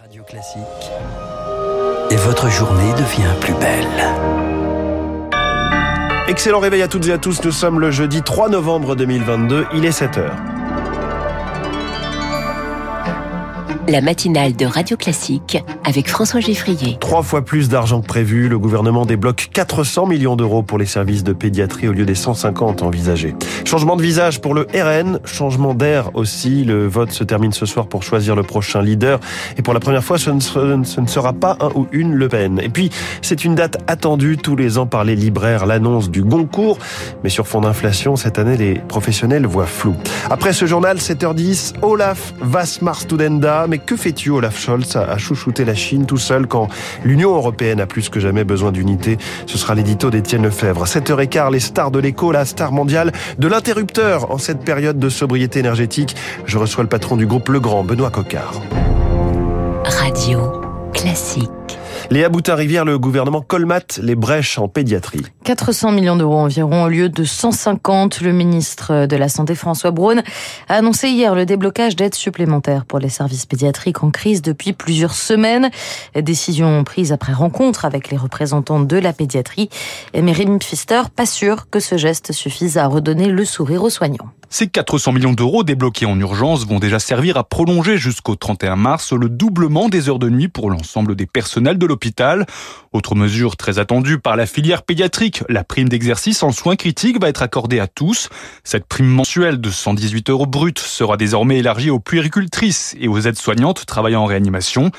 Radio Classique. Et votre journée devient plus belle. Excellent réveil à toutes et à tous. Nous sommes le jeudi 3 novembre 2022. Il est 7 heures. La matinale de Radio Classique avec François Geffrier. Trois fois plus d'argent que prévu, le gouvernement débloque 400 millions d'euros pour les services de pédiatrie au lieu des 150 envisagés. Changement de visage pour le RN, changement d'air aussi. Le vote se termine ce soir pour choisir le prochain leader. Et pour la première fois, ce ne, sera, pas un ou une Le Pen. Et puis, c'est une date attendue tous les ans par les libraires, l'annonce du Goncourt. Mais sur fond d'inflation, cette année, les professionnels voient flou. Après ce journal, 7h10, Olaf Vasmar Studenda, que fais-tu, Olaf Scholz, à chouchouter la Chine tout seul quand l'Union européenne a plus que jamais besoin d'unité? Ce sera l'édito d'Étienne Lefebvre. 7h15, les stars de l'écho, la star mondiale de l'interrupteur en cette période de sobriété énergétique. Je reçois le patron du groupe Le Grand, Benoît Coquart. Radio classique. Léa Boutin-Rivière, le gouvernement colmate les brèches en pédiatrie. 400 millions d'euros environ au lieu de 150. Le ministre de la Santé François Braun a annoncé hier le déblocage d'aides supplémentaires pour les services pédiatriques en crise depuis plusieurs semaines. Décision prise après rencontre avec les représentants de la pédiatrie. Mais Rémi Pfister, pas sûr que ce geste suffise à redonner le sourire aux soignants. Ces 400 millions d'euros débloqués en urgence vont déjà servir à prolonger jusqu'au 31 mars le doublement des heures de nuit pour l'ensemble des personnels de l'hôpital. Autre mesure très attendue par la filière pédiatrique, la prime d'exercice en soins critiques va être accordée à tous. Cette prime mensuelle de 118 euros brut sera désormais élargie aux puéricultrices et aux aides-soignantes travaillant en réanimation.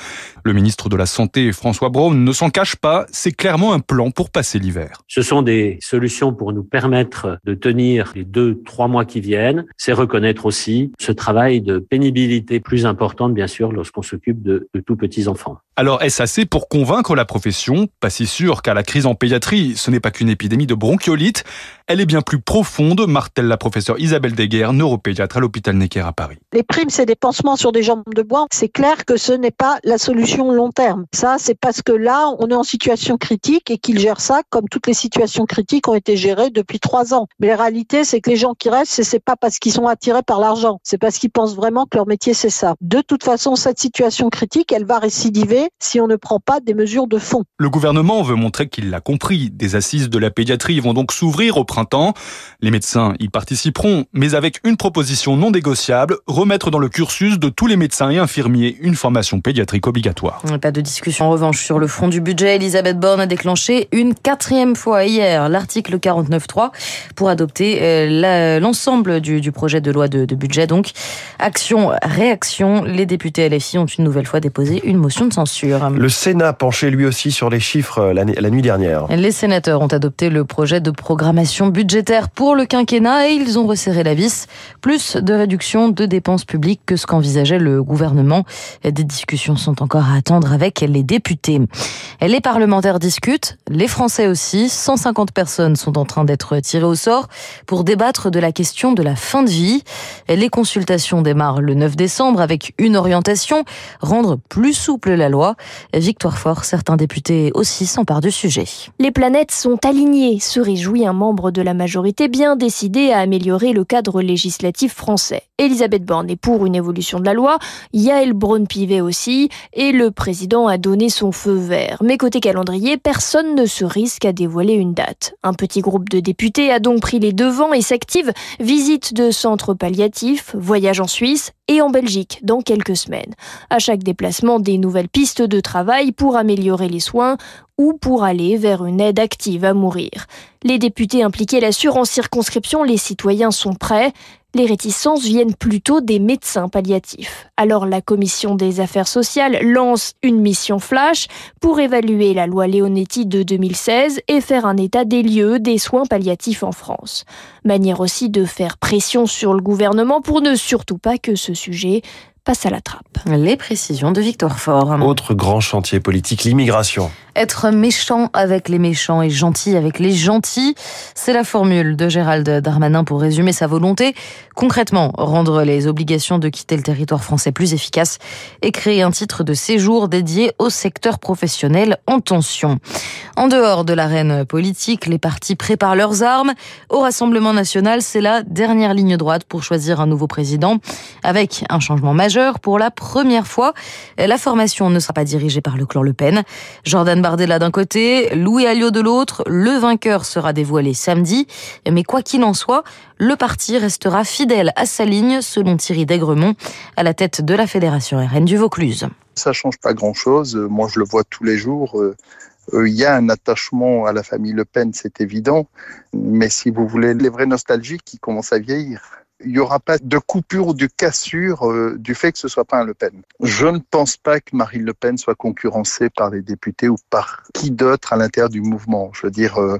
Le ministre de la Santé, François Braun, ne s'en cache pas, c'est clairement un plan pour passer l'hiver. Ce sont des solutions pour nous permettre de tenir les deux, trois mois qui viennent c'est reconnaître aussi ce travail de pénibilité plus importante, bien sûr, lorsqu'on s'occupe de, de tout petits enfants. Alors est-ce assez pour convaincre la profession? Pas si sûr car la crise en pédiatrie, ce n'est pas qu'une épidémie de bronchiolite, elle est bien plus profonde, martèle la professeure Isabelle Deguerre, neuropédiatre à l'hôpital Necker à Paris. Les primes, c'est des pansements sur des jambes de bois. C'est clair que ce n'est pas la solution long terme. Ça, c'est parce que là, on est en situation critique et qu'ils gèrent ça comme toutes les situations critiques ont été gérées depuis trois ans. Mais la réalité, c'est que les gens qui restent, c'est pas parce qu'ils sont attirés par l'argent, c'est parce qu'ils pensent vraiment que leur métier, c'est ça. De toute façon, cette situation critique, elle va récidiver si on ne prend pas des mesures de fond. Le gouvernement veut montrer qu'il l'a compris. Des assises de la pédiatrie vont donc s'ouvrir au printemps. Les médecins y participeront, mais avec une proposition non négociable, remettre dans le cursus de tous les médecins et infirmiers une formation pédiatrique obligatoire. Pas de discussion en revanche sur le front du budget. Elisabeth Borne a déclenché une quatrième fois hier l'article 49.3 pour adopter euh, l'ensemble du, projet de loi de, de budget. Donc, action, réaction, les députés LFI ont une nouvelle fois déposé une motion de censure. Le Sénat penchait lui aussi sur les chiffres euh, la, la nuit dernière. Les sénateurs ont adopté le projet de programmation budgétaire pour le quinquennat et ils ont resserré la vis. Plus de réduction de dépenses publiques que ce qu'envisageait le gouvernement. Des discussions sont encore à attendre avec les députés. Les parlementaires discutent, les Français aussi. 150 personnes sont en train d'être tirées au sort pour débattre de la question de la fin de vie. Les consultations démarrent le 9 décembre avec une orientation, rendre plus souple la loi Victoire Fort, certains députés aussi s'emparent du sujet. Les planètes sont alignées, se réjouit un membre de la majorité bien décidé à améliorer le cadre législatif français. Elisabeth Borne est pour une évolution de la loi, Yael Braun-Pivet aussi, et le président a donné son feu vert. Mais côté calendrier, personne ne se risque à dévoiler une date. Un petit groupe de députés a donc pris les devants et s'active. Visite de centres palliatifs, voyage en Suisse et en Belgique dans quelques semaines. À chaque déplacement, des nouvelles pistes de travail pour améliorer les soins ou pour aller vers une aide active à mourir. Les députés impliqués l'assurent en circonscription, les citoyens sont prêts. Les réticences viennent plutôt des médecins palliatifs. Alors la commission des affaires sociales lance une mission flash pour évaluer la loi Leonetti de 2016 et faire un état des lieux des soins palliatifs en France. Manière aussi de faire pression sur le gouvernement pour ne surtout pas que ce sujet passe à la trappe. Les précisions de Victor Fort. Autre grand chantier politique, l'immigration. Être méchant avec les méchants et gentil avec les gentils, c'est la formule de Gérald Darmanin pour résumer sa volonté. Concrètement, rendre les obligations de quitter le territoire français plus efficaces et créer un titre de séjour dédié au secteur professionnel en tension. En dehors de l'arène politique, les partis préparent leurs armes. Au Rassemblement national, c'est la dernière ligne droite pour choisir un nouveau président. Avec un changement majeur, pour la première fois, la formation ne sera pas dirigée par le clan Le Pen. Jordan Bardella d'un côté, Louis Alliot de l'autre. Le vainqueur sera dévoilé samedi. Mais quoi qu'il en soit, le parti restera fidèle à sa ligne, selon Thierry Daigremont, à la tête de la Fédération RN du Vaucluse. Ça change pas grand-chose. Moi, je le vois tous les jours. Euh, euh, il y a un attachement à la famille Le Pen, c'est évident. Mais si vous voulez, les vrais nostalgiques qui commencent à vieillir il n'y aura pas de coupure ou de cassure euh, du fait que ce soit pas un Le Pen. Je ne pense pas que Marine Le Pen soit concurrencée par les députés ou par qui d'autre à l'intérieur du mouvement. Je veux dire, euh,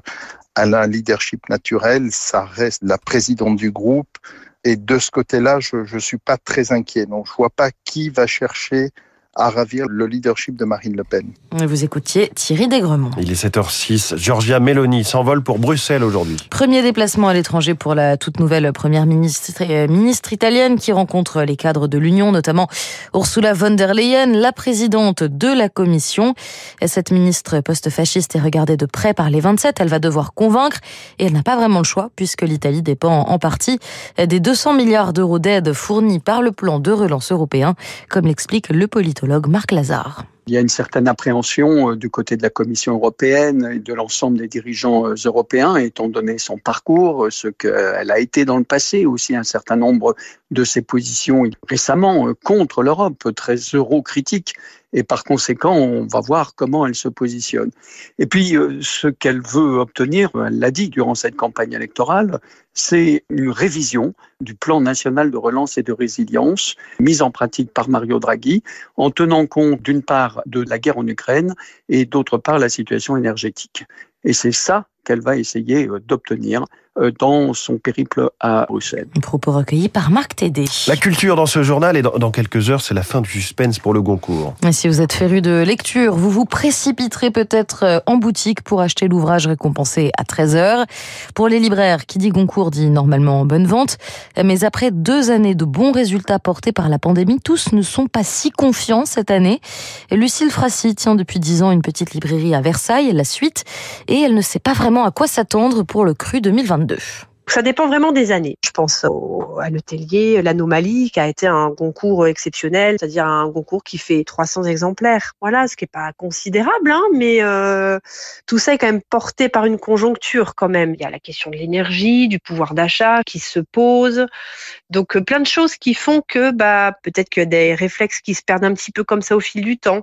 elle a un leadership naturel, ça reste la présidente du groupe. Et de ce côté-là, je ne suis pas très inquiet. Donc, je vois pas qui va chercher à ravir le leadership de Marine Le Pen. Vous écoutiez Thierry Desgremont. Il est 7h06. Georgia Meloni s'envole pour Bruxelles aujourd'hui. Premier déplacement à l'étranger pour la toute nouvelle première ministre, euh, ministre italienne qui rencontre les cadres de l'Union, notamment Ursula von der Leyen, la présidente de la Commission. Cette ministre post-fasciste est regardée de près par les 27. Elle va devoir convaincre et elle n'a pas vraiment le choix puisque l'Italie dépend en partie des 200 milliards d'euros d'aide fournis par le plan de relance européen, comme l'explique le Marc Lazare. Il y a une certaine appréhension euh, du côté de la Commission européenne et de l'ensemble des dirigeants euh, européens, étant donné son parcours, euh, ce qu'elle a été dans le passé, aussi un certain nombre de ses positions récemment contre l'Europe, très euro-critique et par conséquent, on va voir comment elle se positionne. Et puis, ce qu'elle veut obtenir, elle l'a dit durant cette campagne électorale, c'est une révision du plan national de relance et de résilience mise en pratique par Mario Draghi en tenant compte d'une part de la guerre en Ukraine et d'autre part la situation énergétique. Et c'est ça qu'elle va essayer euh, d'obtenir euh, dans son périple à Bruxelles. Un propos recueilli par Marc Tédé. La culture dans ce journal et dans, quelques heures, c'est la fin du suspense pour le Goncourt. Et si vous êtes féru de lecture, vous vous précipiterez peut-être euh, en boutique pour acheter l'ouvrage récompensé à 13h. Pour les libraires, qui dit Goncourt dit normalement en bonne vente. Mais après deux années de bons résultats portés par la pandémie, tous ne sont pas si confiants cette année. Lucille Frassi tient depuis dix ans une petite librairie à Versailles, la suite, et elle ne sait pas vraiment à quoi s'attendre pour le cru 2022. Ça dépend vraiment des années. Je pense à l'hôtelier, l'anomalie, qui a été un concours exceptionnel, c'est-à-dire un concours qui fait 300 exemplaires. Voilà, ce qui est pas considérable, hein, mais euh, tout ça est quand même porté par une conjoncture quand même. Il y a la question de l'énergie, du pouvoir d'achat qui se pose. Donc euh, plein de choses qui font que bah peut-être qu'il y a des réflexes qui se perdent un petit peu comme ça au fil du temps,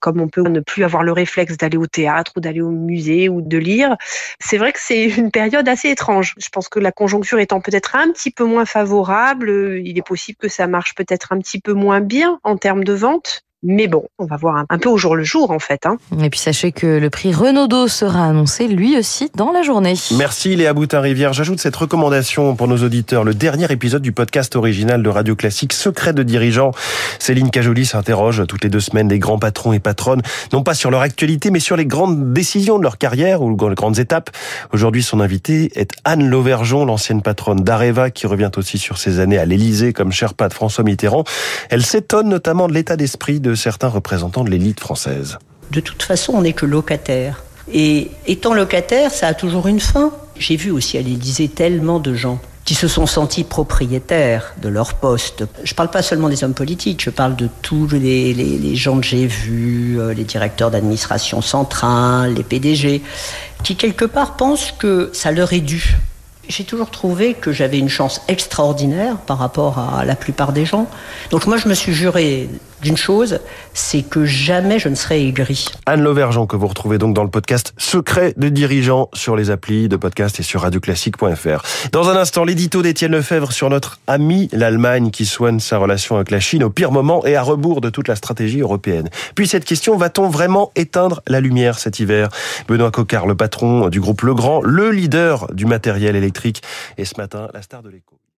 comme on peut ne plus avoir le réflexe d'aller au théâtre ou d'aller au musée ou de lire. C'est vrai que c'est une période assez étrange. Je pense que la conjoncture étant peut-être un petit peu moins favorable, il est possible que ça marche peut-être un petit peu moins bien en termes de vente. Mais bon, on va voir un, peu au jour le jour en fait. Hein. Et puis sachez que le prix Renaudot sera annoncé lui aussi dans la journée. Merci Léa Boutin-Rivière. J'ajoute cette recommandation pour nos auditeurs. Le dernier épisode du podcast original de Radio Classique, Secret de dirigeants. Céline Cajoli s'interroge toutes les deux semaines des grands patrons et patronnes, non pas sur leur actualité, mais sur les grandes décisions de leur carrière ou les grandes étapes. Aujourd'hui, son invité est Anne Lauvergeon, l'ancienne patronne d'Areva, qui revient aussi sur ses années à l'Élysée comme Sherpa de François Mitterrand. Elle s'étonne notamment de l'état d'esprit de certains représentants de l'élite française. De toute façon, on n'est que locataire. Et étant locataire, ça a toujours une fin. J'ai vu aussi à l'Élysée tellement de gens qui se sont sentis propriétaires de leur poste. Je ne parle pas seulement des hommes politiques, je parle de tous les, les gens que j'ai vus, euh, les directeurs d'administration centrale, les PDG, qui quelque part pensent que ça leur est dû. J'ai toujours trouvé que j'avais une chance extraordinaire par rapport à la plupart des gens. Donc moi, je me suis juré d'une chose, c'est que jamais je ne serai aigri. Anne Lauvergeon, que vous retrouvez donc dans le podcast Secret de dirigeants sur les applis de podcast et sur radioclassique.fr. Dans un instant, l'édito d'Étienne Lefebvre sur notre ami l'Allemagne qui soigne sa relation avec la Chine au pire moment et à rebours de toute la stratégie européenne. Puis cette question, va-t-on vraiment éteindre la lumière cet hiver? Benoît Coquart, le patron du groupe Legrand, le leader du matériel électrique, et ce matin, la star de l'écho.